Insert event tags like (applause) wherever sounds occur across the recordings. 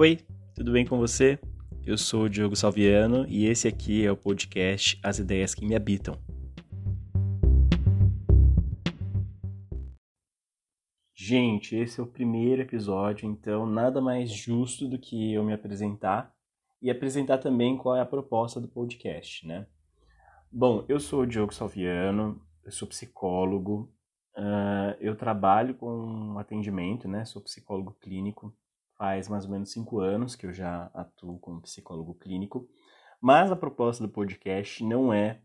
Oi, tudo bem com você? Eu sou o Diogo Salviano e esse aqui é o podcast As Ideias que Me Habitam. Gente, esse é o primeiro episódio, então nada mais justo do que eu me apresentar e apresentar também qual é a proposta do podcast, né? Bom, eu sou o Diogo Salviano, eu sou psicólogo, uh, eu trabalho com atendimento, né? Sou psicólogo clínico faz mais ou menos cinco anos que eu já atuo como psicólogo clínico, mas a proposta do podcast não é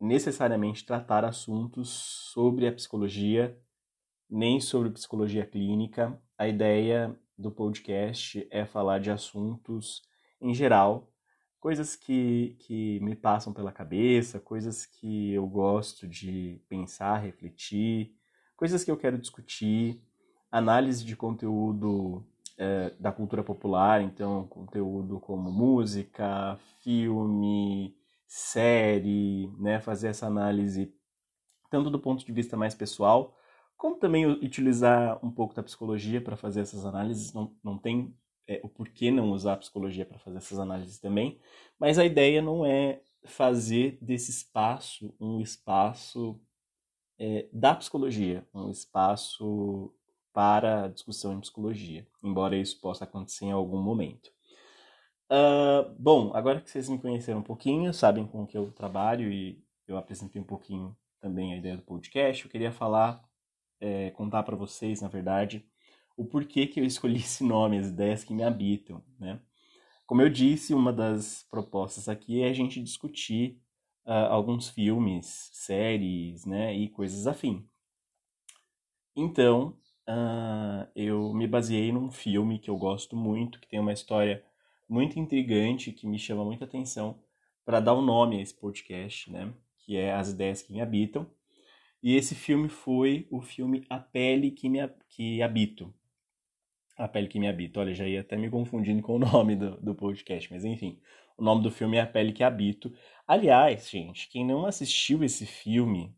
necessariamente tratar assuntos sobre a psicologia, nem sobre psicologia clínica. A ideia do podcast é falar de assuntos em geral, coisas que, que me passam pela cabeça, coisas que eu gosto de pensar, refletir, coisas que eu quero discutir, análise de conteúdo é, da cultura popular, então conteúdo como música, filme, série, né, fazer essa análise tanto do ponto de vista mais pessoal, como também utilizar um pouco da psicologia para fazer essas análises. Não, não tem é, o porquê não usar a psicologia para fazer essas análises também, mas a ideia não é fazer desse espaço um espaço é, da psicologia, um espaço para discussão em psicologia, embora isso possa acontecer em algum momento. Uh, bom, agora que vocês me conheceram um pouquinho, sabem com que eu trabalho e eu apresentei um pouquinho também a ideia do podcast, eu queria falar, é, contar para vocês, na verdade, o porquê que eu (laughs) escolhi esse nome, as ideias que me habitam, né? Como eu disse, uma das propostas aqui é a gente discutir uh, alguns filmes, séries, né, e coisas afim. Então, uh, eu me baseei num filme que eu gosto muito, que tem uma história muito intrigante, que me chama muita atenção, para dar o um nome a esse podcast, né? Que é As Ideias que Me Habitam. E esse filme foi o filme A Pele que Me que Habito. A Pele que Me Habito. Olha, já ia até me confundindo com o (laughs) nome do, do podcast, mas enfim. O nome do filme é A Pele que Habito. Aliás, gente, quem não assistiu esse filme,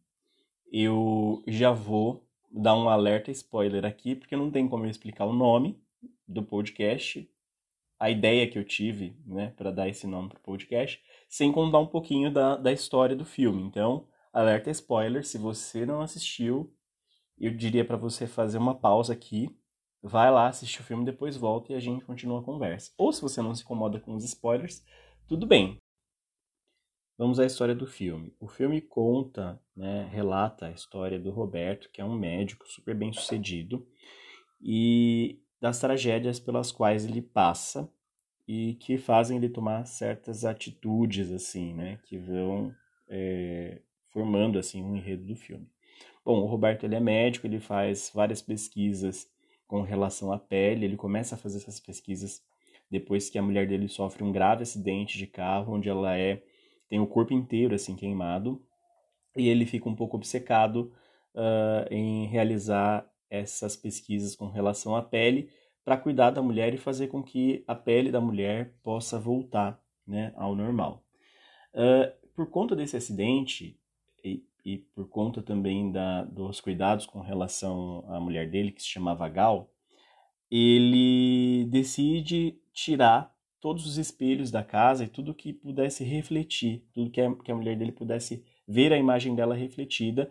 eu já vou dar um alerta spoiler aqui, porque não tem como eu explicar o nome do podcast, a ideia que eu tive, né, para dar esse nome pro podcast, sem contar um pouquinho da, da história do filme. Então, alerta spoiler, se você não assistiu, eu diria para você fazer uma pausa aqui, vai lá assistir o filme, depois volta e a gente continua a conversa. Ou se você não se incomoda com os spoilers, tudo bem. Vamos à história do filme. O filme conta, né, relata a história do Roberto, que é um médico super bem sucedido, e das tragédias pelas quais ele passa e que fazem ele tomar certas atitudes, assim, né, que vão é, formando, assim, um enredo do filme. Bom, o Roberto, ele é médico, ele faz várias pesquisas com relação à pele, ele começa a fazer essas pesquisas depois que a mulher dele sofre um grave acidente de carro, onde ela é tem o corpo inteiro assim queimado e ele fica um pouco obcecado uh, em realizar essas pesquisas com relação à pele para cuidar da mulher e fazer com que a pele da mulher possa voltar né, ao normal. Uh, por conta desse acidente e, e por conta também da, dos cuidados com relação à mulher dele, que se chamava Gal, ele decide tirar todos os espelhos da casa e tudo que pudesse refletir, tudo que a, que a mulher dele pudesse ver a imagem dela refletida,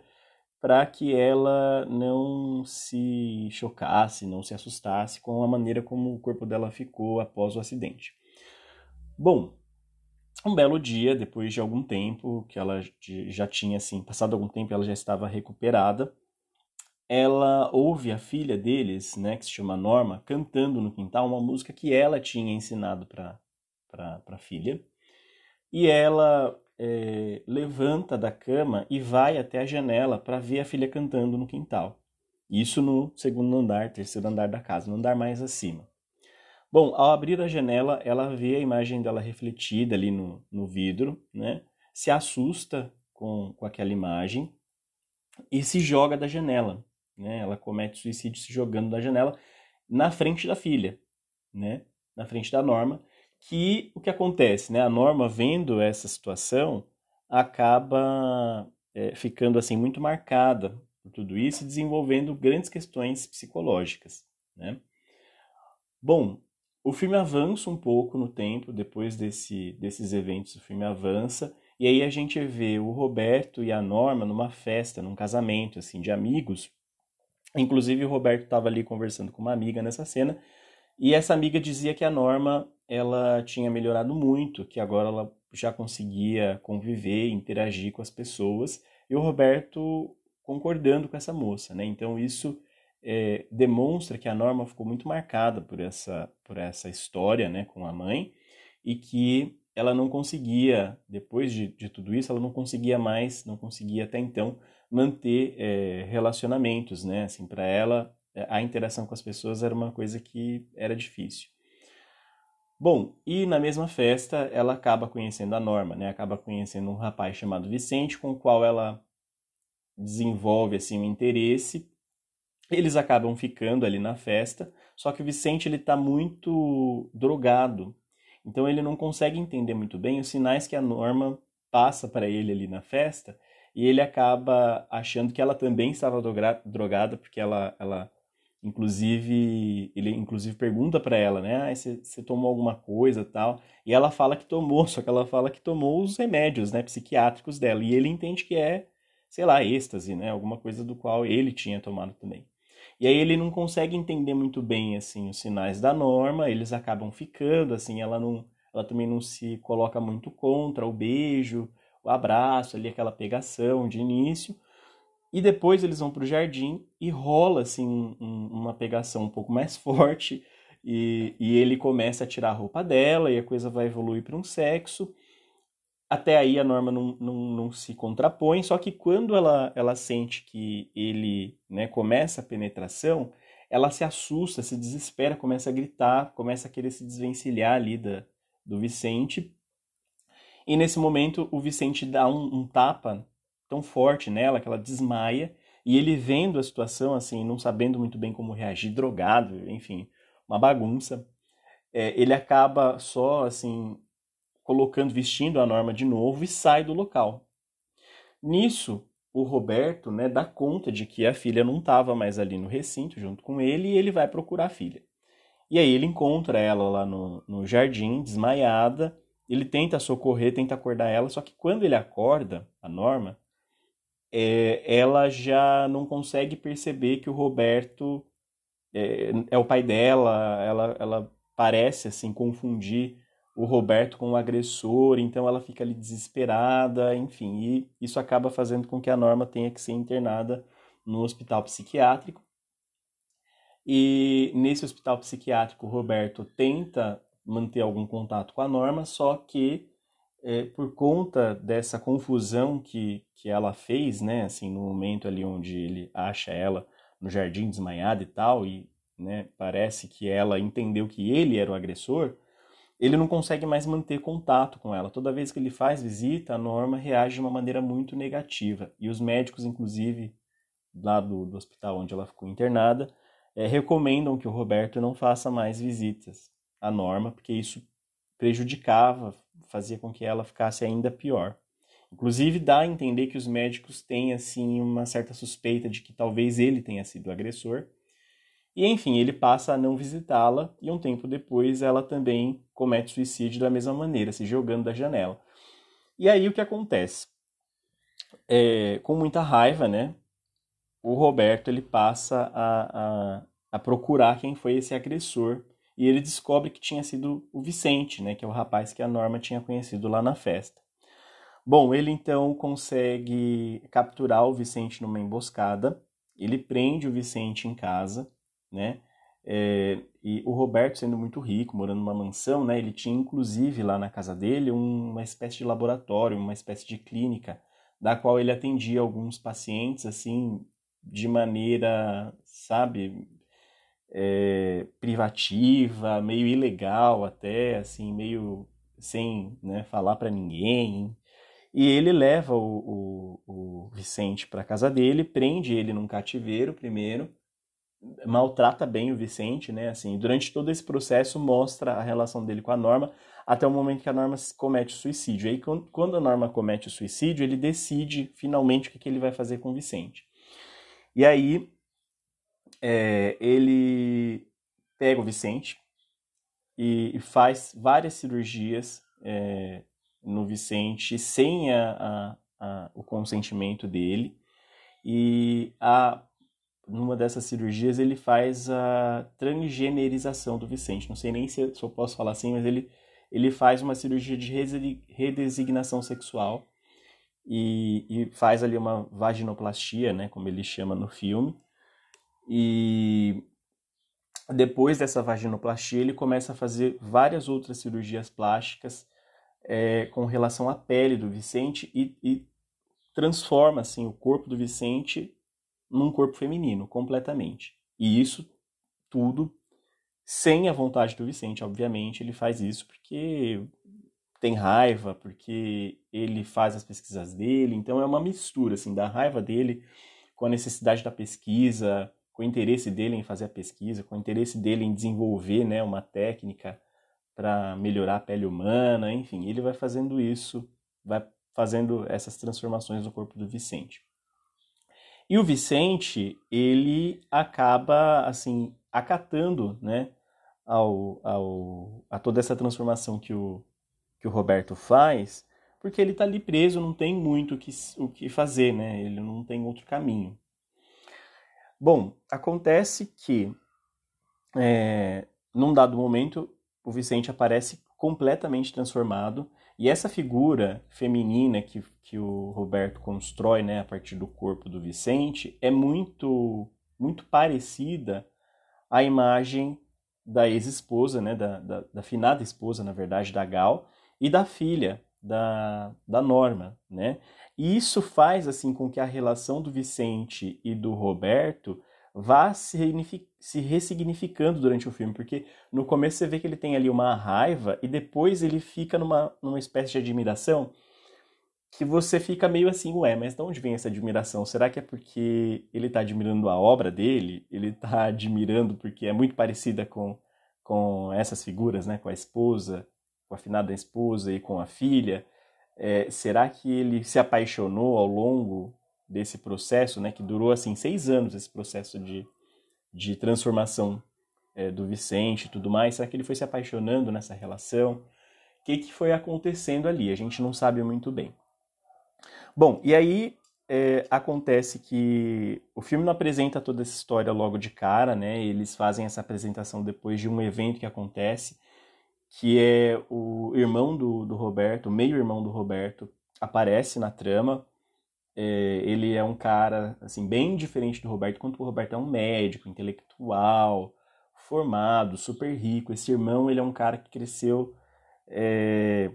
para que ela não se chocasse, não se assustasse com a maneira como o corpo dela ficou após o acidente. Bom, um belo dia, depois de algum tempo, que ela já tinha assim, passado algum tempo, ela já estava recuperada, ela ouve a filha deles, né, que se chama Norma, cantando no quintal uma música que ela tinha ensinado para a filha. E ela é, levanta da cama e vai até a janela para ver a filha cantando no quintal. Isso no segundo andar, terceiro andar da casa, no andar mais acima. Bom, ao abrir a janela, ela vê a imagem dela refletida ali no, no vidro, né? Se assusta com, com aquela imagem e se joga da janela né? Ela comete suicídio se jogando da janela na frente da filha, né? Na frente da Norma, que o que acontece, né? A Norma vendo essa situação acaba é, ficando assim muito marcada por tudo isso e desenvolvendo grandes questões psicológicas, né? Bom, o filme avança um pouco no tempo, depois desse, desses eventos, o filme avança, e aí a gente vê o Roberto e a Norma numa festa, num casamento, assim, de amigos. Inclusive o Roberto estava ali conversando com uma amiga nessa cena, e essa amiga dizia que a Norma, ela tinha melhorado muito, que agora ela já conseguia conviver, interagir com as pessoas, e o Roberto concordando com essa moça, né? Então isso é, demonstra que a Norma ficou muito marcada por essa, por essa história né, com a mãe e que ela não conseguia, depois de, de tudo isso, ela não conseguia mais, não conseguia até então manter é, relacionamentos, né? Assim, para ela, é, a interação com as pessoas era uma coisa que era difícil. Bom, e na mesma festa ela acaba conhecendo a Norma, né? Acaba conhecendo um rapaz chamado Vicente, com o qual ela desenvolve assim um interesse eles acabam ficando ali na festa, só que o Vicente ele está muito drogado, então ele não consegue entender muito bem os sinais que a Norma passa para ele ali na festa e ele acaba achando que ela também estava drogada porque ela, ela inclusive ele inclusive pergunta para ela, né, você, tomou alguma coisa tal e ela fala que tomou, só que ela fala que tomou os remédios, né, psiquiátricos dela e ele entende que é sei lá êxtase, né, alguma coisa do qual ele tinha tomado também. E aí ele não consegue entender muito bem assim os sinais da norma, eles acabam ficando assim, ela não ela também não se coloca muito contra o beijo, abraço, ali aquela pegação de início. E depois eles vão para o jardim e rola assim um, uma pegação um pouco mais (laughs) forte e, e ele começa a tirar a roupa dela e a coisa vai evoluir para um sexo até aí a norma não, não, não, se contrapõe, só que quando ela, ela sente que ele né, começa a penetração, ela se assusta, se desespera, começa a gritar, começa a querer se desvencilhar ali da, do Vicente. E nesse momento o Vicente dá um, um tapa tão forte nela que ela desmaia. E ele vendo a situação, assim, não sabendo muito bem como reagir, drogado, enfim, uma bagunça, é, ele acaba só, assim, colocando, vestindo a norma de novo e sai do local. Nisso, o Roberto né, dá conta de que a filha não estava mais ali no recinto junto com ele e ele vai procurar a filha. E aí ele encontra ela lá no, no jardim, desmaiada. Ele tenta socorrer, tenta acordar ela, só que quando ele acorda, a Norma, é, ela já não consegue perceber que o Roberto é, é o pai dela. Ela, ela parece assim confundir o Roberto com o agressor, então ela fica ali desesperada, enfim, e isso acaba fazendo com que a Norma tenha que ser internada no hospital psiquiátrico. E nesse hospital psiquiátrico, o Roberto tenta manter algum contato com a Norma, só que é, por conta dessa confusão que, que ela fez, né, assim, no momento ali onde ele acha ela no jardim desmaiada e tal, e né, parece que ela entendeu que ele era o agressor, ele não consegue mais manter contato com ela. Toda vez que ele faz visita, a Norma reage de uma maneira muito negativa. E os médicos, inclusive, lá do, do hospital onde ela ficou internada, é, recomendam que o Roberto não faça mais visitas à Norma, porque isso prejudicava, fazia com que ela ficasse ainda pior. Inclusive, dá a entender que os médicos têm assim uma certa suspeita de que talvez ele tenha sido o agressor e enfim, ele passa a não visitá-la e um tempo depois ela também comete suicídio da mesma maneira, se jogando da janela. E aí o que acontece? É, com muita raiva, né? O Roberto ele passa a, a, a, procurar quem foi esse agressor e ele descobre que tinha sido o Vicente, né? Que é o rapaz que a Norma tinha conhecido lá na festa. Bom, ele então consegue capturar o Vicente numa emboscada. Ele prende o Vicente em casa né? É, e o Roberto, sendo muito rico, morando numa mansão, né, ele tinha inclusive lá na casa dele uma espécie de laboratório, uma espécie de clínica, da qual ele atendia alguns pacientes assim de maneira, sabe, é, privativa, meio ilegal até, assim, meio sem né, falar para ninguém. E ele leva o, o, o Vicente para casa dele, prende ele num cativeiro primeiro maltrata bem o Vicente, né? Assim, durante todo esse processo mostra a relação dele com a Norma até o momento que a Norma comete o suicídio. Aí quando a Norma comete o suicídio, ele decide finalmente o que, ele vai fazer com o Vicente. E aí é, ele pega o Vicente, e, faz várias cirurgias é, no Vicente sem a, a, a, o consentimento dele. E a, numa dessas cirurgias ele faz a transgenerização do Vicente. Não sei nem se, se eu posso falar assim, mas ele, ele faz uma cirurgia de redesignação sexual e, e faz ali uma vaginoplastia, né, como ele chama no filme. E depois dessa vaginoplastia, ele começa a fazer várias outras cirurgias plásticas é, com relação à pele do Vicente e, e transforma assim o corpo do Vicente num corpo feminino completamente. E isso tudo sem a vontade do Vicente, obviamente, ele faz isso porque tem raiva, porque ele faz as pesquisas dele, então é uma mistura assim da raiva dele com a necessidade da pesquisa, com o interesse dele em fazer a pesquisa, com o interesse dele em desenvolver, né, uma técnica para melhorar a pele humana, enfim, ele vai fazendo isso, vai fazendo essas transformações no corpo do Vicente. E o Vicente, ele acaba, assim, acatando, né, ao, ao, a toda essa transformação que o, que o Roberto faz, porque ele está ali preso, não tem muito o que, o que fazer, né, ele não tem outro caminho. Bom, acontece que, é, num dado momento, o Vicente aparece completamente transformado, e essa figura feminina que, que o Roberto constrói né, a partir do corpo do Vicente é muito, muito parecida à imagem da ex-esposa, né, da, da, da, finada esposa, na verdade, da Gal, e da filha, da, da Norma. Né? E isso faz assim com que a relação do Vicente e do Roberto vá se, se ressignificando durante o filme, porque no começo você vê que ele tem ali uma raiva e depois ele fica numa, numa espécie de admiração que você fica meio assim, ué, mas de onde vem essa admiração? Será que é porque ele está admirando a obra dele? Ele está admirando porque é muito parecida com, com essas figuras, né? Com a esposa, com a finada esposa e com a filha? É, será que ele se apaixonou ao longo desse processo, né, que durou assim seis anos esse processo de, de transformação é, do Vicente e tudo mais. Será que ele foi se apaixonando nessa relação? O que, que foi acontecendo ali? A gente não sabe muito bem. Bom, e aí é, acontece que o filme não apresenta toda essa história logo de cara, né? Eles fazem essa apresentação depois de um evento que acontece, que é o irmão do, do Roberto, meio-irmão do Roberto, aparece na trama é, ele é um cara assim bem diferente do Roberto, enquanto o Roberto é um médico, intelectual, formado, super rico. Esse irmão ele é um cara que cresceu é,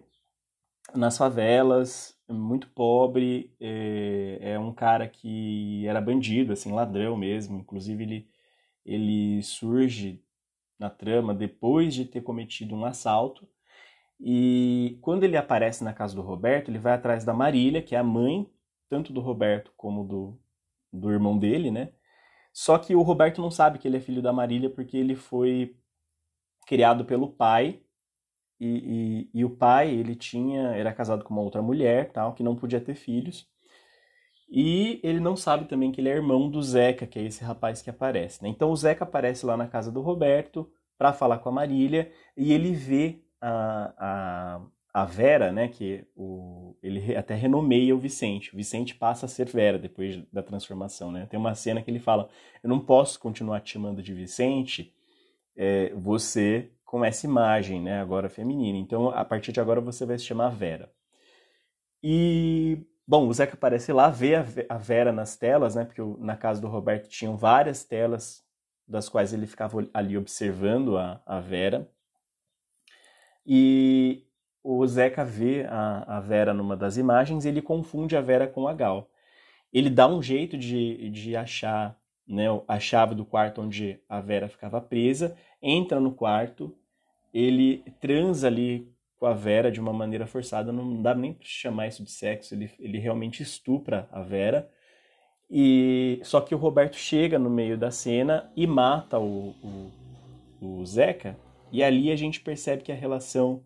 nas favelas, muito pobre, é, é, um cara que era bandido, assim, ladrão mesmo. Inclusive ele, ele surge na trama depois de ter cometido um assalto. E quando ele aparece na casa do Roberto, ele vai atrás da Marília, que é a mãe tanto do Roberto como do, do irmão dele, né? Só que o Roberto não sabe que ele é filho da Marília porque ele foi criado pelo pai e, e, e, o pai ele tinha era casado com uma outra mulher tal que não podia ter filhos e ele não sabe também que ele é irmão do Zeca que é esse rapaz que aparece né? então o Zeca aparece lá na casa do Roberto para falar com a Marília e ele vê a, a, a Vera, né, que o, ele até renomeia o Vicente. O Vicente passa a ser Vera depois da transformação, né? Tem uma cena que ele fala: "Eu não posso continuar te chamando de Vicente, é, você com essa imagem, né, agora feminina. Então, a partir de agora você vai se chamar Vera." E bom, o Zeca aparece lá, vê a Vera nas telas, né? Porque na casa do Roberto tinham várias telas das quais ele ficava ali observando a, a Vera. E o Zeca vê a, a Vera numa das imagens e ele confunde a Vera com a Gal. Ele dá um jeito de, de achar né, a chave do quarto onde a Vera ficava presa, entra no quarto, ele transa ali com a Vera de uma maneira forçada, não dá nem para chamar isso de sexo, ele, ele realmente estupra a Vera. E só que o Roberto chega no meio da cena e mata o, o, o Zeca, e ali a gente percebe que a relação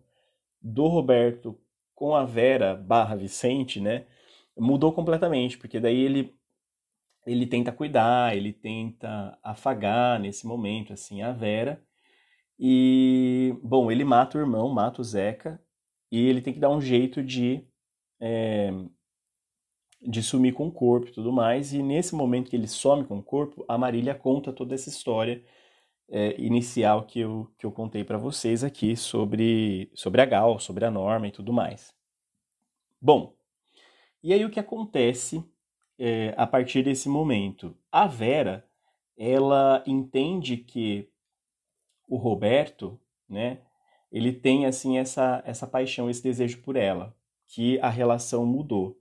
do Roberto com a Vera barra Vicente, né, mudou completamente, porque daí ele ele tenta cuidar, ele tenta afagar nesse momento assim a Vera E, bom, ele mata o irmão, mata o Zeca, e ele tem que dar um jeito de, é, de sumir com o corpo e tudo mais. E nesse momento que ele some com o corpo, a Marília conta toda essa história é, inicial que eu, que eu contei para vocês aqui sobre, sobre a Gal, sobre a norma e tudo mais. Bom, e aí o que acontece é, a partir desse momento? A Vera, ela entende que o Roberto, né, ele tem assim essa, essa paixão, esse desejo por ela, que a relação mudou.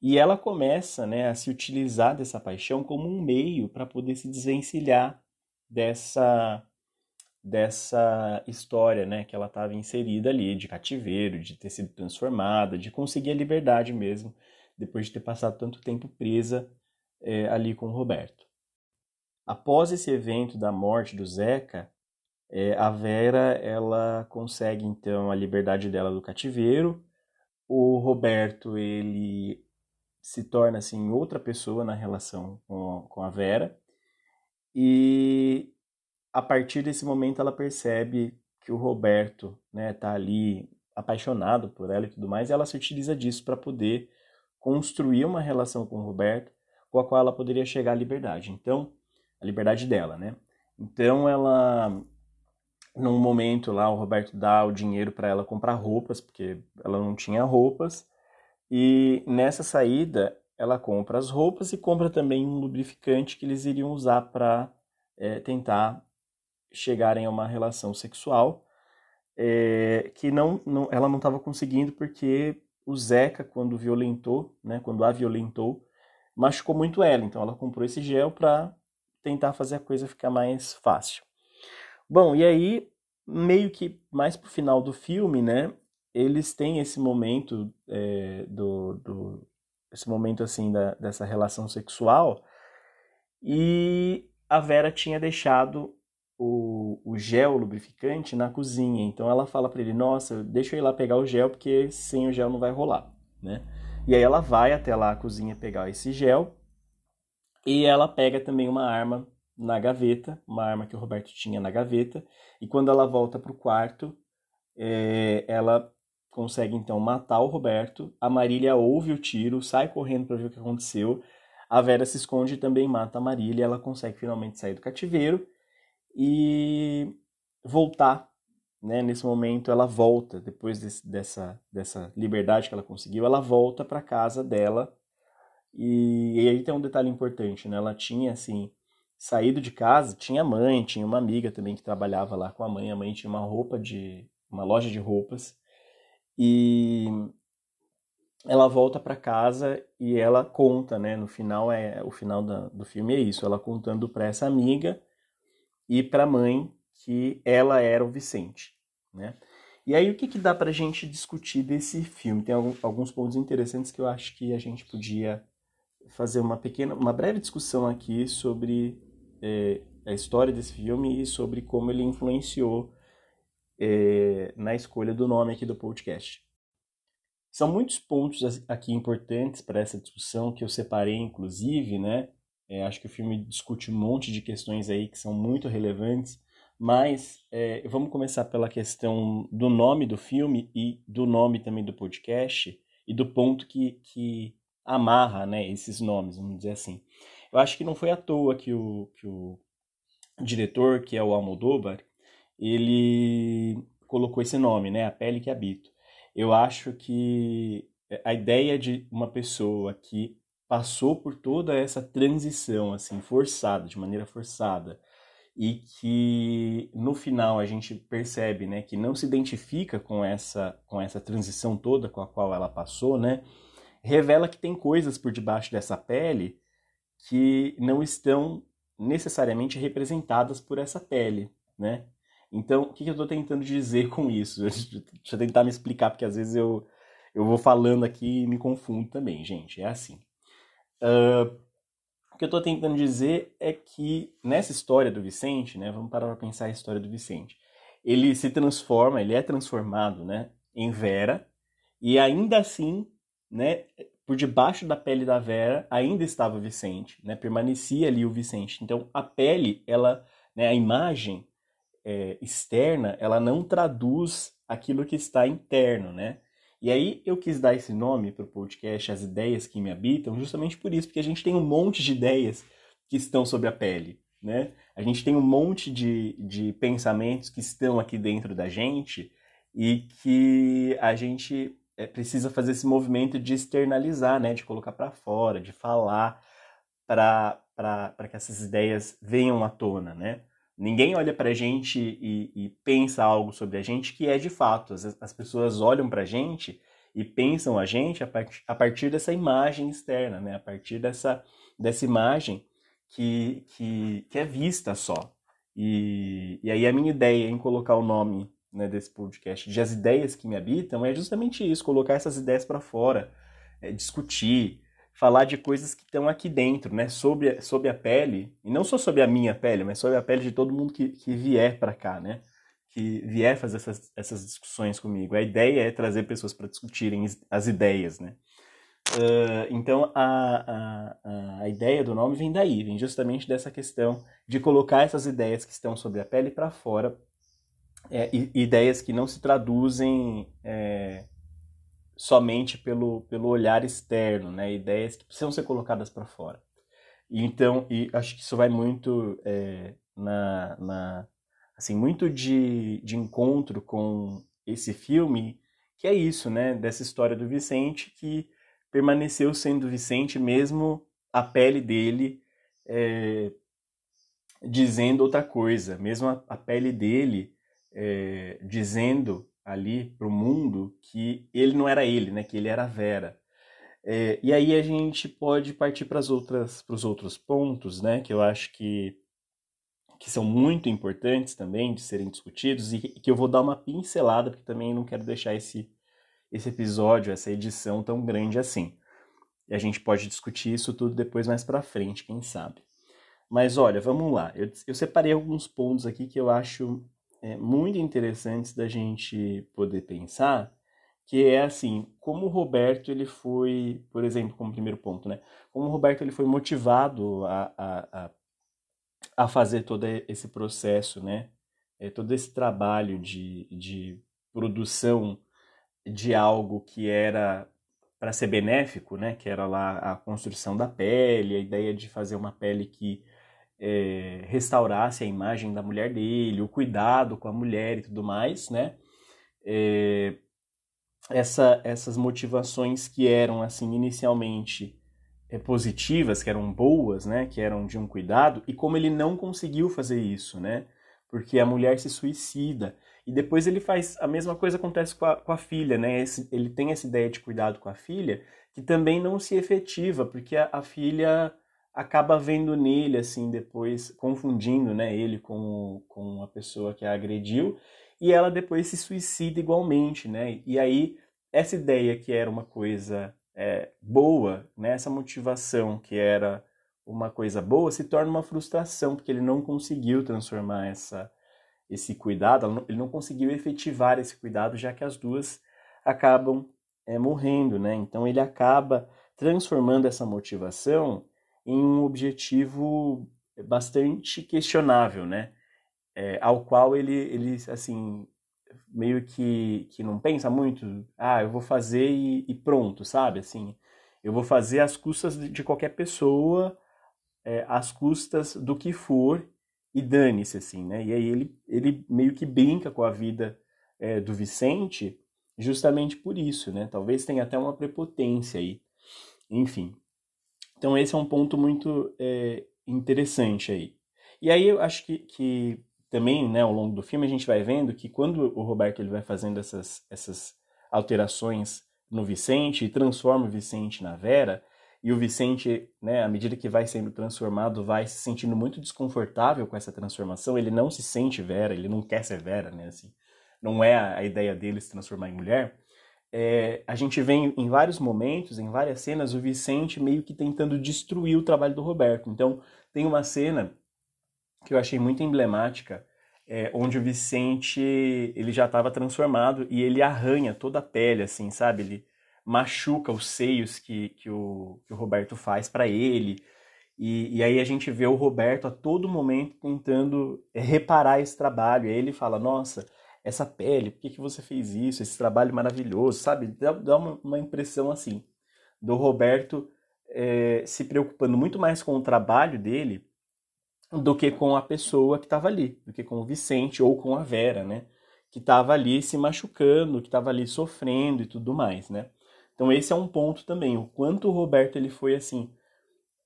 E ela começa né, a se utilizar dessa paixão como um meio para poder se desvencilhar dessa dessa história né, que ela estava inserida ali, de cativeiro, de ter sido transformada, de conseguir a liberdade mesmo, depois de ter passado tanto tempo presa é, ali com o Roberto. Após esse evento da morte do Zeca, é, a Vera ela consegue então a liberdade dela do cativeiro. O Roberto ele se torna assim outra pessoa na relação com, com a Vera. E a partir desse momento ela percebe que o Roberto né tá ali apaixonado por ela e tudo mais e ela se utiliza disso para poder construir uma relação com o Roberto com a qual ela poderia chegar à liberdade. Então a liberdade dela né? Então ela num momento lá, o Roberto dá o dinheiro para ela comprar roupas, porque ela não tinha roupas. E nessa saída, ela compra as roupas e compra também um lubrificante que eles iriam usar para é, tentar chegarem a uma relação sexual, é, que não, não, ela não estava conseguindo porque o Zeca, quando violentou, né, quando a violentou, machucou muito ela. Então ela comprou esse gel para tentar fazer a coisa ficar mais fácil. Bom, e aí, meio que mais pro final do filme, né? Eles têm esse momento é, do, do, esse momento assim da, dessa relação sexual e a Vera tinha deixado o, o gel lubrificante na cozinha. Então ela fala para ele: Nossa, deixa eu ir lá pegar o gel porque sem o gel não vai rolar, né? E aí ela vai até lá a cozinha pegar esse gel e ela pega também uma arma na gaveta, uma arma que o Roberto tinha na gaveta, e quando ela volta para o quarto, é, ela consegue então matar o Roberto. A Marília ouve o tiro, sai correndo para ver o que aconteceu. A Vera se esconde e também mata a Marília. Ela consegue finalmente sair do cativeiro e voltar. Né? Nesse momento, ela volta, depois desse, dessa, dessa liberdade que ela conseguiu, ela volta para casa dela. E, e aí tem um detalhe importante, né? Ela tinha assim saído de casa, tinha mãe, tinha uma amiga também que trabalhava lá com a mãe. A mãe tinha uma roupa de. uma loja de roupas. E ela volta para casa e ela conta, né? No final é o final da, do filme é isso, ela contando para essa amiga e para a mãe que ela era o Vicente, né? E aí o que, que dá para a gente discutir desse filme? Tem alguns pontos interessantes que eu acho que a gente podia fazer uma pequena, uma breve discussão aqui sobre é, a história desse filme e sobre como ele influenciou é, na escolha do nome aqui do podcast. São muitos pontos aqui importantes para essa discussão que eu separei, inclusive, né? É, acho que o filme discute um monte de questões aí que são muito relevantes, mas é, vamos começar pela questão do nome do filme e do nome também do podcast e do ponto que, que amarra né, esses nomes, vamos dizer assim. Eu acho que não foi à toa que o, que o diretor, que é o Almodóvar, ele colocou esse nome, né? A Pele que Habito. Eu acho que a ideia de uma pessoa que passou por toda essa transição, assim, forçada, de maneira forçada, e que no final a gente percebe, né, que não se identifica com essa, com essa transição toda com a qual ela passou, né, revela que tem coisas por debaixo dessa pele que não estão necessariamente representadas por essa pele, né? Então, o que, eu estou tentando dizer com isso? (laughs) Deixa eu tentar me explicar, porque às vezes eu, eu vou falando aqui e me confundo também, gente. É assim. Uh, o que eu estou tentando dizer é que nessa história do Vicente, né? Vamos parar para pensar a história do Vicente. Ele se transforma, ele é transformado, né? Em Vera, e ainda assim, né? Por debaixo da pele da Vera ainda estava o Vicente, né? Permanecia ali o Vicente. Então a pele, ela, né, a imagem, é, externa, ela não traduz aquilo que está interno, né? E aí eu quis dar esse nome para o podcast, As Ideias que Me Habitam, justamente por isso, porque a gente tem um monte de ideias que estão sobre a pele, né? A gente tem um monte de, de pensamentos que estão aqui dentro da gente e que a gente é, precisa fazer esse movimento de externalizar, né? De colocar para fora, de falar para que essas ideias venham à tona, né? Ninguém olha para a gente e, e, pensa algo sobre a gente que é de fato. As, as pessoas olham para a gente e pensam a gente a, part, a partir dessa imagem externa, né? A partir dessa, dessa imagem que, que, que é vista só. E, e aí a minha ideia em colocar o nome né, desse podcast de As Ideias que Me Habitam é justamente isso, colocar essas ideias para fora, é, discutir, falar de coisas que estão aqui dentro, né? Sobre, sobre a pele, e não só sobre a minha pele, mas sobre a pele de todo mundo que, que vier para cá, né? Que vier fazer essas, essas discussões comigo. A ideia é trazer pessoas para discutirem as ideias, né? Uh, então a, a, a ideia do nome vem daí, vem justamente dessa questão de colocar essas ideias que estão sobre a pele para fora, é, ideias que não se traduzem é, somente pelo, pelo olhar externo, né? Ideias que precisam ser colocadas para fora. E, então, e acho que isso vai muito é, na, na, assim, muito de, de encontro com esse filme, que é isso, né? Dessa história do Vicente que permaneceu sendo Vicente mesmo a pele dele é, dizendo outra coisa, mesmo a, a pele dele é, dizendo ali para o mundo que ele não era ele, né? Que ele era a Vera. É, e aí a gente pode partir para os outros pontos, né? Que eu acho que que são muito importantes também de serem discutidos e que eu vou dar uma pincelada porque também não quero deixar esse esse episódio, essa edição tão grande assim. E a gente pode discutir isso tudo depois mais para frente, quem sabe. Mas olha, vamos lá. Eu, eu separei alguns pontos aqui que eu acho é, muito interessantes da gente poder pensar, que é assim, como o Roberto ele foi, por exemplo, como primeiro ponto, né? Como o Roberto ele foi motivado a, a, a, fazer todo esse processo, né? É, todo esse trabalho de, de produção de algo que era para ser benéfico, né? Que era lá a construção da pele, a ideia de fazer uma pele que é, restaurasse a imagem da mulher dele, o cuidado com a mulher e tudo mais, né? É, essa, essas motivações que eram assim inicialmente é, positivas, que eram boas, né? Que eram de um cuidado e como ele não conseguiu fazer isso, né? Porque a mulher se suicida e depois ele faz a mesma coisa acontece com a, com a filha, né? Esse, ele tem essa ideia de cuidado com a filha que também não se efetiva porque a, a filha acaba vendo nele, assim, depois, confundindo, né, ele com, com a pessoa que a agrediu, e ela depois se suicida igualmente, né, e aí essa ideia que era uma coisa é, boa, né, essa motivação que era uma coisa boa, se torna uma frustração, porque ele não conseguiu transformar essa, esse cuidado, ele não conseguiu efetivar esse cuidado, já que as duas acabam é, morrendo, né, então ele acaba transformando essa motivação um objetivo bastante questionável, né? É, ao qual ele, ele, assim, meio que, que não pensa muito, ah, eu vou fazer e, e pronto, sabe? Assim, eu vou fazer às custas de, de qualquer pessoa, é, às custas do que for, e dane-se, assim, né? E aí ele, ele meio que brinca com a vida é, do Vicente justamente por isso, né? Talvez tenha até uma prepotência aí. Enfim, então esse é um ponto muito é, interessante aí. E aí eu acho que, que também, né, ao longo do filme, a gente vai vendo que quando o Roberto ele vai fazendo essas, essas alterações no Vicente e transforma o Vicente na Vera, e o Vicente, né, à medida que vai sendo transformado, vai se sentindo muito desconfortável com essa transformação, ele não se sente Vera, ele não quer ser Vera, né, assim, não é a, a ideia dele se transformar em mulher, é, a gente vê em vários momentos, em várias cenas, o Vicente meio que tentando destruir o trabalho do Roberto. Então, tem uma cena que eu achei muito emblemática, é, onde o Vicente ele já estava transformado e ele arranha toda a pele, assim, sabe? Ele machuca os seios que, que, o, que o Roberto faz para ele. E, e, aí a gente vê o Roberto a todo momento tentando reparar esse trabalho. E aí ele fala: Nossa, essa pele, por que, que você fez isso? Esse trabalho maravilhoso, sabe? Dá, dá uma, uma, impressão assim, do Roberto é, se preocupando muito mais com o trabalho dele do que com a pessoa que estava ali, do que com o Vicente ou com a Vera, né? Que estava ali se machucando, que estava ali sofrendo e tudo mais, né? Então esse é um ponto também, o quanto o Roberto ele foi assim,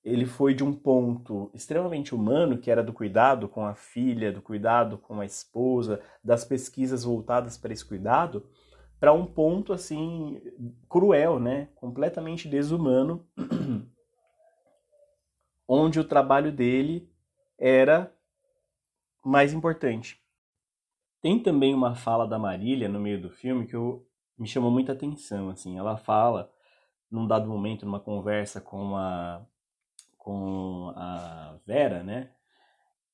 ele foi de um ponto extremamente humano, que era do cuidado com a filha, do cuidado com a esposa, das pesquisas voltadas para esse cuidado, para um ponto assim cruel, né? Completamente desumano, (clears throat) onde o trabalho dele era mais importante. Tem também uma fala da Marília no meio do filme que eu, me chamou muita atenção, assim. Ela fala num dado momento numa conversa com a com a Vera, né?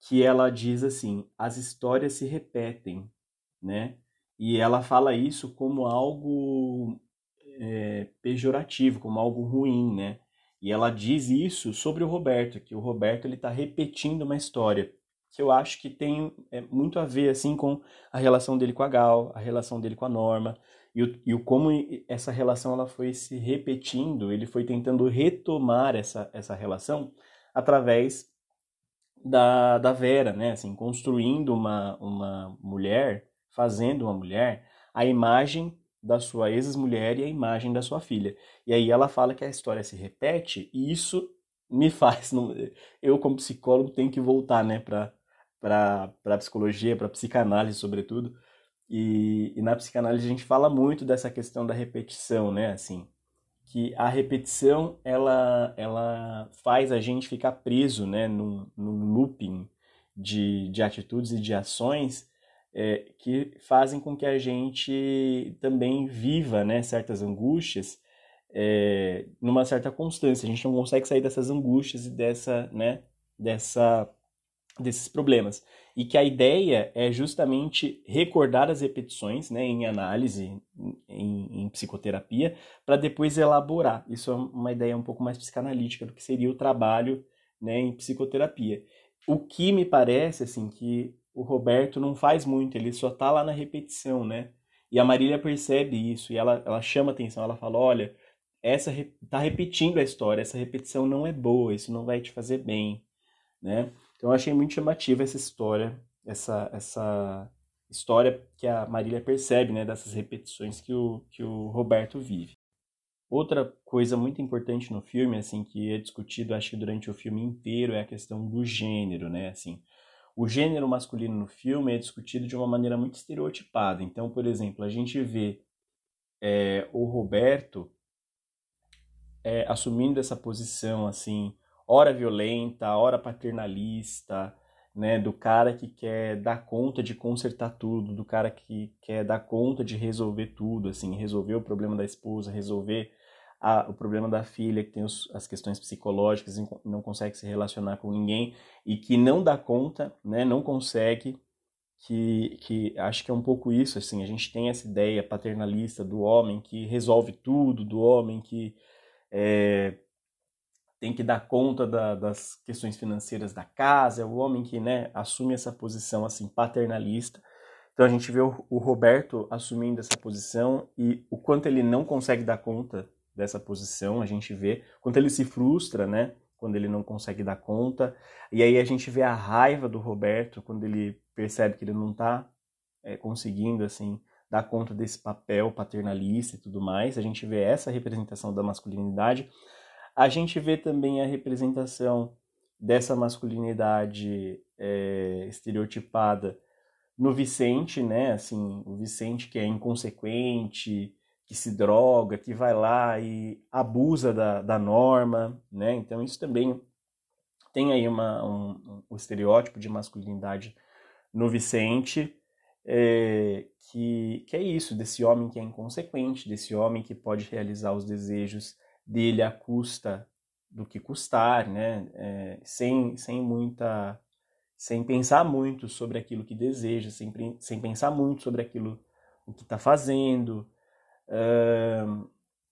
Que ela diz assim: as histórias se repetem, né? E ela fala isso como algo é, pejorativo, como algo ruim, né? E ela diz isso sobre o Roberto, que o Roberto ele está repetindo uma história que eu acho que tem é, muito a ver assim com a relação dele com a Gal, a relação dele com a Norma, e o, e o como essa relação ela foi se repetindo, ele foi tentando retomar essa, essa relação através da, da Vera, né? Assim, construindo uma, uma mulher, fazendo uma mulher, a imagem da sua ex-mulher e a imagem da sua filha. E aí ela fala que a história se repete e isso me (laughs) faz, eu como psicólogo tenho que voltar, né, para para psicologia, para psicanálise sobretudo, e, e, na psicanálise a gente fala muito dessa questão da repetição, né? Assim, que a repetição ela, ela faz a gente ficar preso, né? Num, num looping de, de atitudes e de ações é, que fazem com que a gente também viva, né? Certas angústias é, numa certa constância. A gente não consegue sair dessas angústias e dessa, né? Dessa desses problemas. E que a ideia é justamente recordar as repetições né, em análise, em, em psicoterapia, para depois elaborar. Isso é uma ideia um pouco mais psicanalítica do que seria o trabalho né, em psicoterapia. O que me parece, assim, que o Roberto não faz muito, ele só está lá na repetição, né? E a Marília percebe isso, e ela, ela chama atenção, ela fala, olha, essa tá repetindo a história, essa repetição não é boa, isso não vai te fazer bem, né? Então eu achei muito chamativa essa história, essa, essa história que a Marília percebe, né, dessas repetições que o, que o Roberto vive. Outra coisa muito importante no filme, assim, que é discutido, acho que durante o filme inteiro, é a questão do gênero, né, assim. O gênero masculino no filme é discutido de uma maneira muito estereotipada. Então, por exemplo, a gente vê é, o Roberto é, assumindo essa posição, assim, hora violenta, hora paternalista, né, do cara que quer dar conta de consertar tudo, do cara que quer dar conta de resolver tudo, assim, resolver o problema da esposa, resolver a, o problema da filha que tem os, as questões psicológicas e não consegue se relacionar com ninguém e que não dá conta, né, não consegue, que, que acho que é um pouco isso, assim, a gente tem essa ideia paternalista do homem que resolve tudo, do homem que é, tem que dar conta da, das questões financeiras da casa, é o homem que né, assume essa posição assim paternalista. Então a gente vê o, o Roberto assumindo essa posição e o quanto ele não consegue dar conta dessa posição, a gente vê quanto ele se frustra, né, quando ele não consegue dar conta. E aí a gente vê a raiva do Roberto quando ele percebe que ele não está é, conseguindo assim dar conta desse papel paternalista e tudo mais. A gente vê essa representação da masculinidade a gente vê também a representação dessa masculinidade é, estereotipada no Vicente, né? Assim, o Vicente que é inconsequente, que se droga, que vai lá e abusa da, da norma, né? Então isso também tem aí uma, um, um, estereótipo de masculinidade no Vicente, é, que, que é isso, desse homem que é inconsequente, desse homem que pode realizar os desejos dele à custa do que custar, né? É, sem, sem muita sem pensar muito sobre aquilo que deseja, sem, sem pensar muito sobre aquilo o que está fazendo.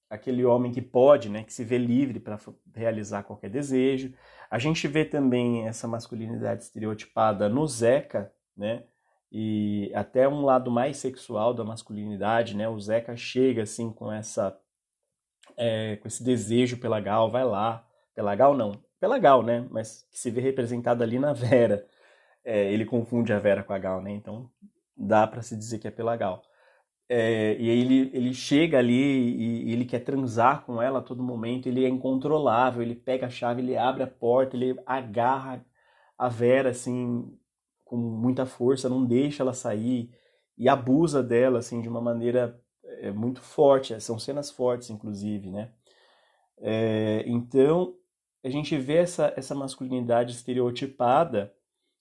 Aquele homem que pode, né, que se vê livre para realizar qualquer desejo. A gente vê também essa masculinidade estereotipada no Zeca, né? E até um lado mais sexual da masculinidade, né? O Zeca chega assim com essa é, com esse desejo pela Gal, vai lá, pela Gal não, pela Gal, né? Mas que se vê representado ali na Vera. É, ele confunde a Vera com a Gal, né? Então dá para se dizer que é pela Gal. É, e aí ele, ele chega ali e, e, ele quer transar com ela a todo momento, ele é incontrolável, ele pega a chave, ele abre a porta, ele agarra a Vera assim com muita força, não deixa ela sair e abusa dela assim de uma maneira é, muito forte, são cenas fortes inclusive, né? É, então a gente vê essa, essa masculinidade estereotipada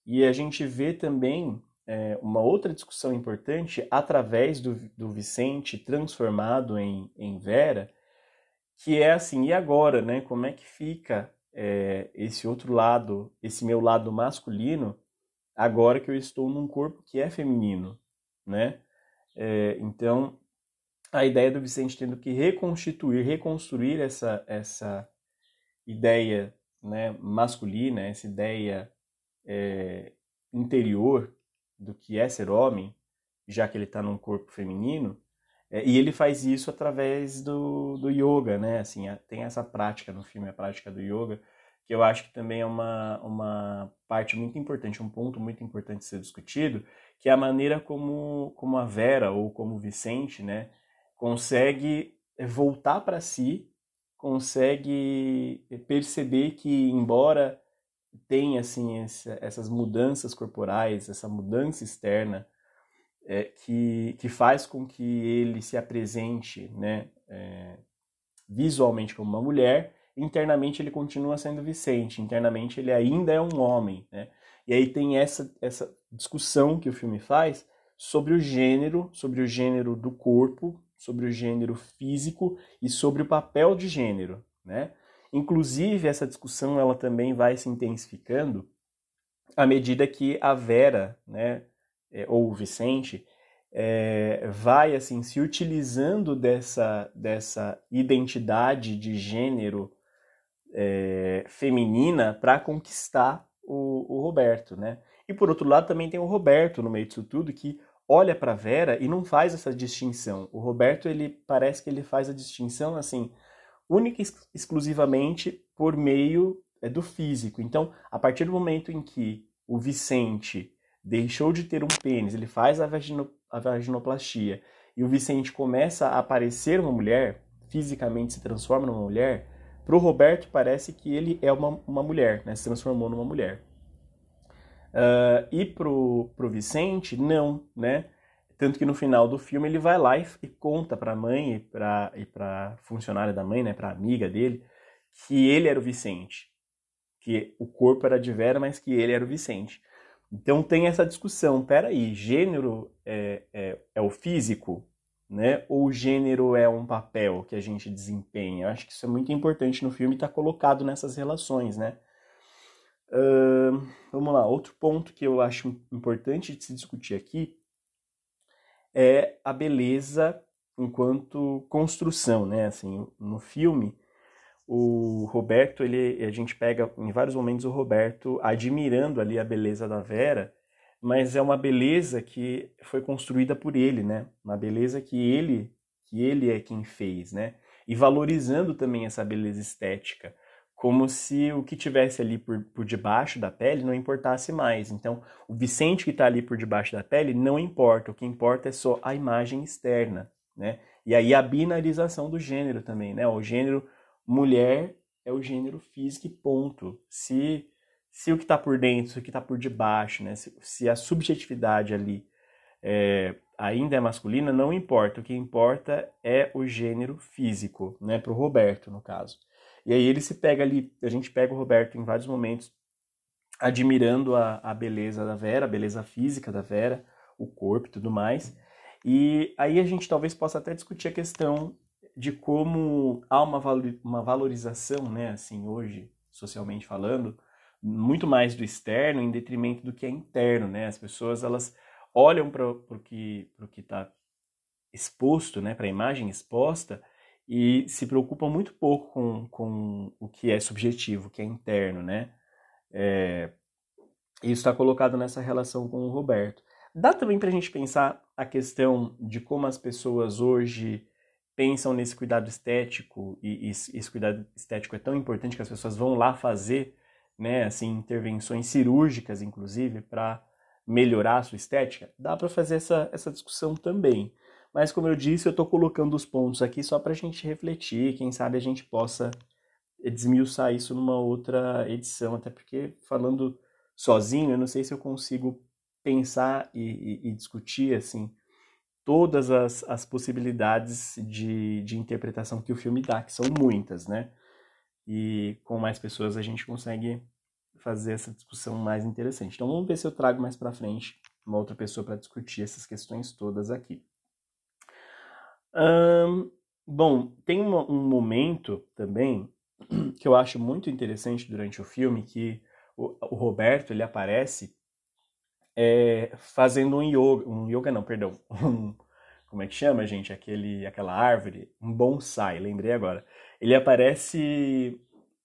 e a gente vê também é, uma outra discussão importante através do, do Vicente transformado em, em Vera, que é assim, e agora, né? Como é que fica é, esse outro lado, esse meu lado masculino, agora que eu estou num corpo que é feminino, né? É, então, a ideia do Vicente tendo que reconstituir, reconstruir essa, essa ideia né, masculina, essa ideia é, interior do que é ser homem, já que ele está num corpo feminino, é, e ele faz isso através do, do yoga, né? Assim, tem essa prática no filme, a prática do yoga, que eu acho que também é uma, uma parte muito importante, um ponto muito importante ser discutido, que é a maneira como, como a Vera ou como o Vicente, né, consegue voltar para si, consegue perceber que, embora tem assim essa, essas mudanças corporais, essa mudança externa é, que, que faz com que ele se apresente né, é, visualmente como uma mulher, internamente ele continua sendo Vicente, internamente ele ainda é um homem. Né? E aí tem essa, essa discussão que o filme faz sobre o gênero, sobre o gênero do corpo, sobre o gênero físico e sobre o papel de gênero. Né? Inclusive, essa discussão ela também vai se intensificando à medida que a Vera, né, é, ou o Vicente, é, vai assim se utilizando dessa, dessa identidade de gênero é, feminina para conquistar o, o, Roberto, né? E por outro lado também tem o Roberto no meio disso tudo que olha para Vera e não faz essa distinção. O Roberto ele parece que ele faz a distinção assim única e exclusivamente por meio é, do físico. Então, a partir do momento em que o Vicente deixou de ter um pênis, ele faz a, vagino, a vaginoplastia e o Vicente começa a aparecer uma mulher, fisicamente se transforma numa mulher, para o Roberto parece que ele é uma, uma mulher, né? se transformou numa mulher. Uh, e pro, pro Vicente, não, né? Tanto que no final do filme ele vai lá e, e conta para a mãe e para e para funcionária da mãe, né, para amiga dele, que ele era o Vicente, que o corpo era de Vera, mas que ele era o Vicente. Então tem essa discussão, peraí, gênero é, é, é o físico, né? Ou gênero é um papel que a gente desempenha? Eu acho que isso é muito importante no filme e está colocado nessas relações, né? Uh, vamos lá, outro ponto que eu acho importante de se discutir aqui é a beleza enquanto construção, né? Assim, no filme, o Roberto, ele, a gente pega em vários momentos o Roberto admirando ali a beleza da Vera, mas é uma beleza que foi construída por ele, né? Uma beleza que ele, que ele é quem fez, né? E valorizando também essa beleza estética como se o que tivesse ali por, por debaixo da pele não importasse mais. Então, o Vicente que está ali por debaixo da pele não importa, o que importa é só a imagem externa, né? E aí a binarização do gênero também, né? O gênero mulher é o gênero físico ponto. Se, se o que está por dentro, se o que está por debaixo, né? Se, se a subjetividade ali é, ainda é masculina, não importa. O que importa é o gênero físico, né? Para o Roberto, no caso. E aí ele se pega ali, a gente pega o Roberto em vários momentos admirando a, a beleza da Vera, a beleza física da Vera, o corpo e tudo mais. E aí a gente talvez possa até discutir a questão de como há uma, uma valorização, né, assim, hoje, socialmente falando, muito mais do externo em detrimento do que é interno, né? As pessoas, elas olham para o que está exposto, né, para a imagem exposta, e se preocupa muito pouco com, com o que é subjetivo, o que é interno, né? É, isso está colocado nessa relação com o Roberto. Dá também para a gente pensar a questão de como as pessoas hoje pensam nesse cuidado estético e, e esse cuidado estético é tão importante que as pessoas vão lá fazer, né, assim, intervenções cirúrgicas, inclusive, para melhorar a sua estética. Dá para fazer essa, essa discussão também. Mas, como eu disse, eu estou colocando os pontos aqui só para a gente refletir, quem sabe a gente possa desmiuçar isso numa outra edição, até porque falando sozinho, eu não sei se eu consigo pensar e, e, e discutir assim todas as, as possibilidades de, de interpretação que o filme dá, que são muitas, né? E com mais pessoas a gente consegue fazer essa discussão mais interessante. Então vamos ver se eu trago mais para frente uma outra pessoa para discutir essas questões todas aqui. Bom, tem um, momento também (clears throat) que eu acho muito interessante durante o filme que o, o Roberto ele aparece é, fazendo um yoga, um yoga não, perdão, (laughs) um, como é que chama, gente? Aquele, aquela árvore, um bonsai, lembrei agora. Ele aparece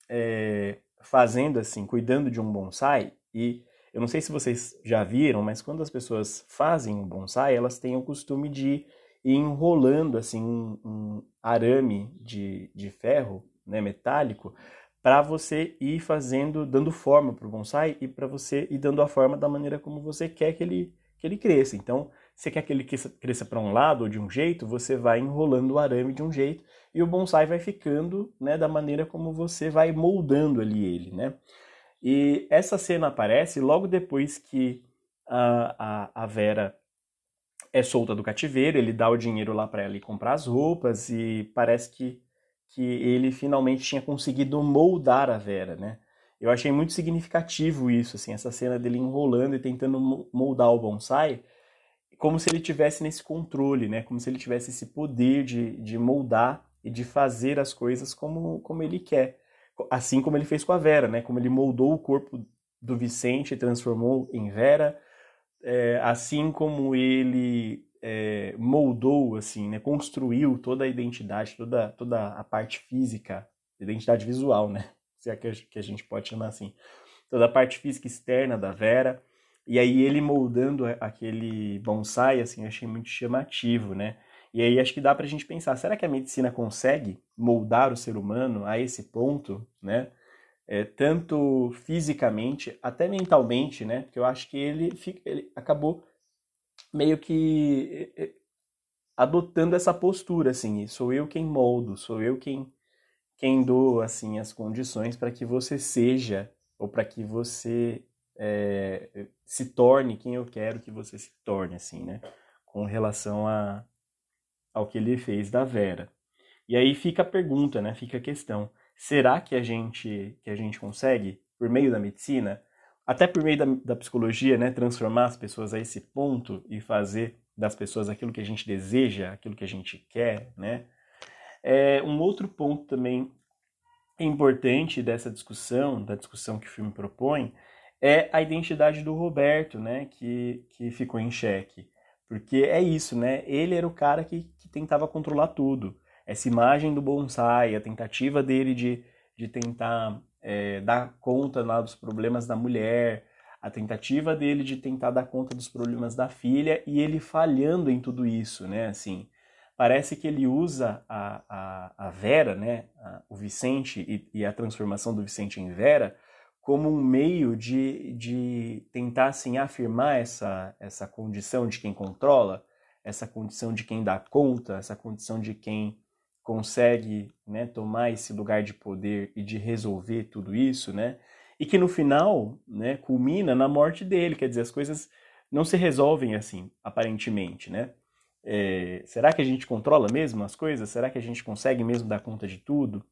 é, fazendo assim, cuidando de um bonsai e eu não sei se vocês já viram, mas quando as pessoas fazem um bonsai, elas têm o costume de ir enrolando assim um, um arame de, de ferro, né, metálico, para você ir fazendo, dando forma para o bonsai e para você ir dando a forma da maneira como você quer que ele, que ele cresça. Então, você quer que ele cresça, cresça para um lado ou de um jeito, você vai enrolando o arame de um jeito e o bonsai vai ficando né, da maneira como você vai moldando ali ele. Né? E essa cena aparece logo depois que a, a, a Vera é solta do cativeiro, ele dá o dinheiro lá para ela ir comprar as roupas e parece que que ele finalmente tinha conseguido moldar a Vera, né? Eu achei muito significativo isso, assim, essa cena dele enrolando e tentando moldar o bonsai, como se ele tivesse nesse controle, né? Como se ele tivesse esse poder de, de moldar e de fazer as coisas como, como ele quer. Assim como ele fez com a Vera, né? Como ele moldou o corpo do Vicente e transformou em Vera, é, assim como ele é, moldou, assim, né, construiu toda a identidade, toda, toda a parte física, identidade visual, né, se é que a, a gente pode chamar assim, toda a parte física externa da Vera, e aí ele moldando aquele bonsai, assim, eu achei muito chamativo, né, e aí acho que dá pra gente pensar, será que a medicina consegue moldar o ser humano a esse ponto, né, é, tanto fisicamente, até mentalmente, né, porque eu acho que ele, fica, ele acabou meio que eh, eh, adotando essa postura, assim, sou eu quem moldo, sou eu quem quem dou assim as condições para que você seja ou para que você é, se torne quem eu quero que você se torne, assim, né? Com relação a, ao que ele fez da Vera. E aí fica a pergunta, né? Fica a questão: será que a gente que a gente consegue por meio da medicina até por meio da, da psicologia, né, transformar as pessoas a esse ponto e fazer das pessoas aquilo que a gente deseja, aquilo que a gente quer, né? É, um outro ponto também importante dessa discussão, da discussão que o filme propõe, é a identidade do Roberto, né, que, que ficou em xeque. Porque é isso, né? Ele era o cara que, que tentava controlar tudo. Essa imagem do bonsai, a tentativa dele de, de tentar é, dar conta lá dos problemas da mulher, a tentativa dele de tentar dar conta dos problemas da filha e ele falhando em tudo isso, né? Assim, parece que ele usa a, a, a Vera, né? A, o Vicente e, e, a transformação do Vicente em Vera como um meio de, de tentar assim afirmar essa, essa condição de quem controla, essa condição de quem dá conta, essa condição de quem consegue né, tomar esse lugar de poder e de resolver tudo isso, né? E que no final, né, culmina na morte dele. Quer dizer, as coisas não se resolvem assim, aparentemente, né? É, será que a gente controla mesmo as coisas? Será que a gente consegue mesmo dar conta de tudo?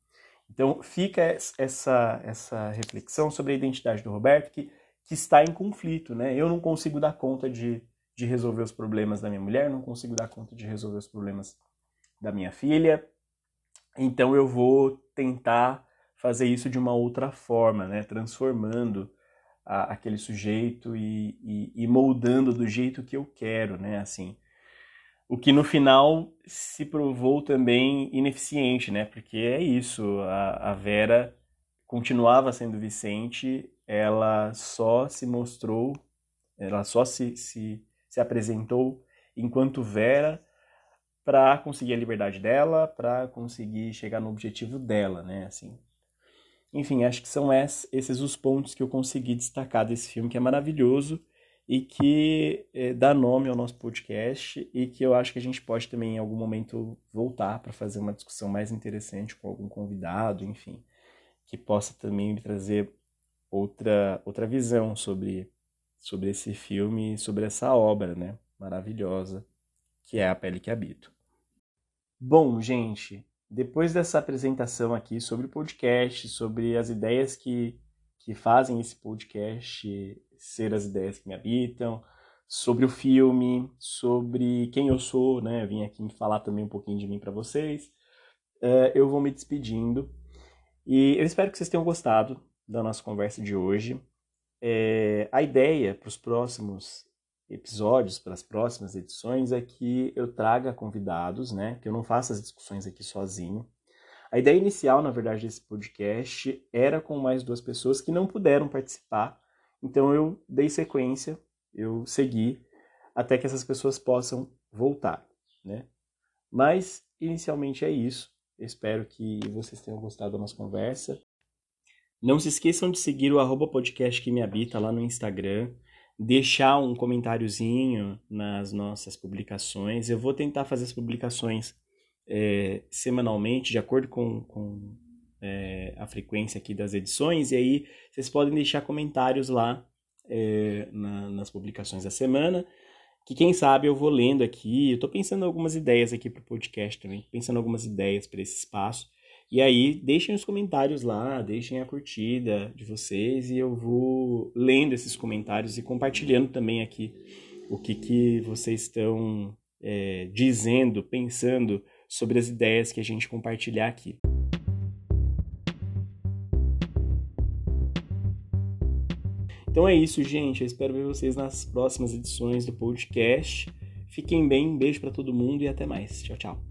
Então fica essa, essa reflexão sobre a identidade do Roberto que, que está em conflito, né? Eu não consigo dar conta de, de resolver os problemas da minha mulher, não consigo dar conta de resolver os problemas da minha filha, então eu vou tentar fazer isso de uma outra forma, né? transformando a, aquele sujeito e, e, e, moldando do jeito que eu quero, né? Assim, O que no final se provou também ineficiente, né? Porque é isso, a, a Vera continuava sendo Vicente, ela só se mostrou, ela só se, se, se apresentou enquanto Vera para conseguir a liberdade dela, para conseguir chegar no objetivo dela, né? Assim. Enfim, acho que são esses os pontos que eu consegui destacar desse filme, que é maravilhoso e que é, dá nome ao nosso podcast e que eu acho que a gente pode também em algum momento voltar para fazer uma discussão mais interessante com algum convidado, enfim, que possa também trazer outra outra visão sobre sobre esse filme, sobre essa obra, né, maravilhosa, que é A Pele que Habito. Bom, gente, depois dessa apresentação aqui sobre o podcast, sobre as ideias que, que fazem esse podcast ser as ideias que me habitam, sobre o filme, sobre quem eu sou, né? vim aqui falar também um pouquinho de mim para vocês. Uh, eu vou me despedindo e eu espero que vocês tenham gostado da nossa conversa de hoje. É, a ideia para os próximos episódios, para as próximas edições, é que eu traga convidados, né? Que eu não faça as discussões aqui sozinho. A ideia inicial, na verdade, desse podcast era com mais duas pessoas que não puderam participar. Então eu dei sequência, eu segui até que essas pessoas possam voltar, né? Mas inicialmente é isso. Eu espero que vocês tenham gostado da nossa conversa. Não se esqueçam de seguir o arroba podcast que me habita lá no Instagram deixar um comentáriozinho nas nossas publicações. Eu vou tentar fazer as publicações é, semanalmente, de acordo com, com é, a frequência aqui das edições, e aí vocês podem deixar comentários lá é, na, nas publicações da semana, que quem sabe eu vou lendo aqui. Eu estou pensando algumas ideias aqui para o podcast também, pensando algumas ideias para esse espaço. E aí, deixem os comentários lá, deixem a curtida de vocês e eu vou lendo esses comentários e compartilhando também aqui o que, que vocês estão é, dizendo, pensando sobre as ideias que a gente compartilhar aqui. Então é isso, gente. Eu espero ver vocês nas próximas edições do podcast. Fiquem bem, um beijo para todo mundo e até mais. Tchau, tchau.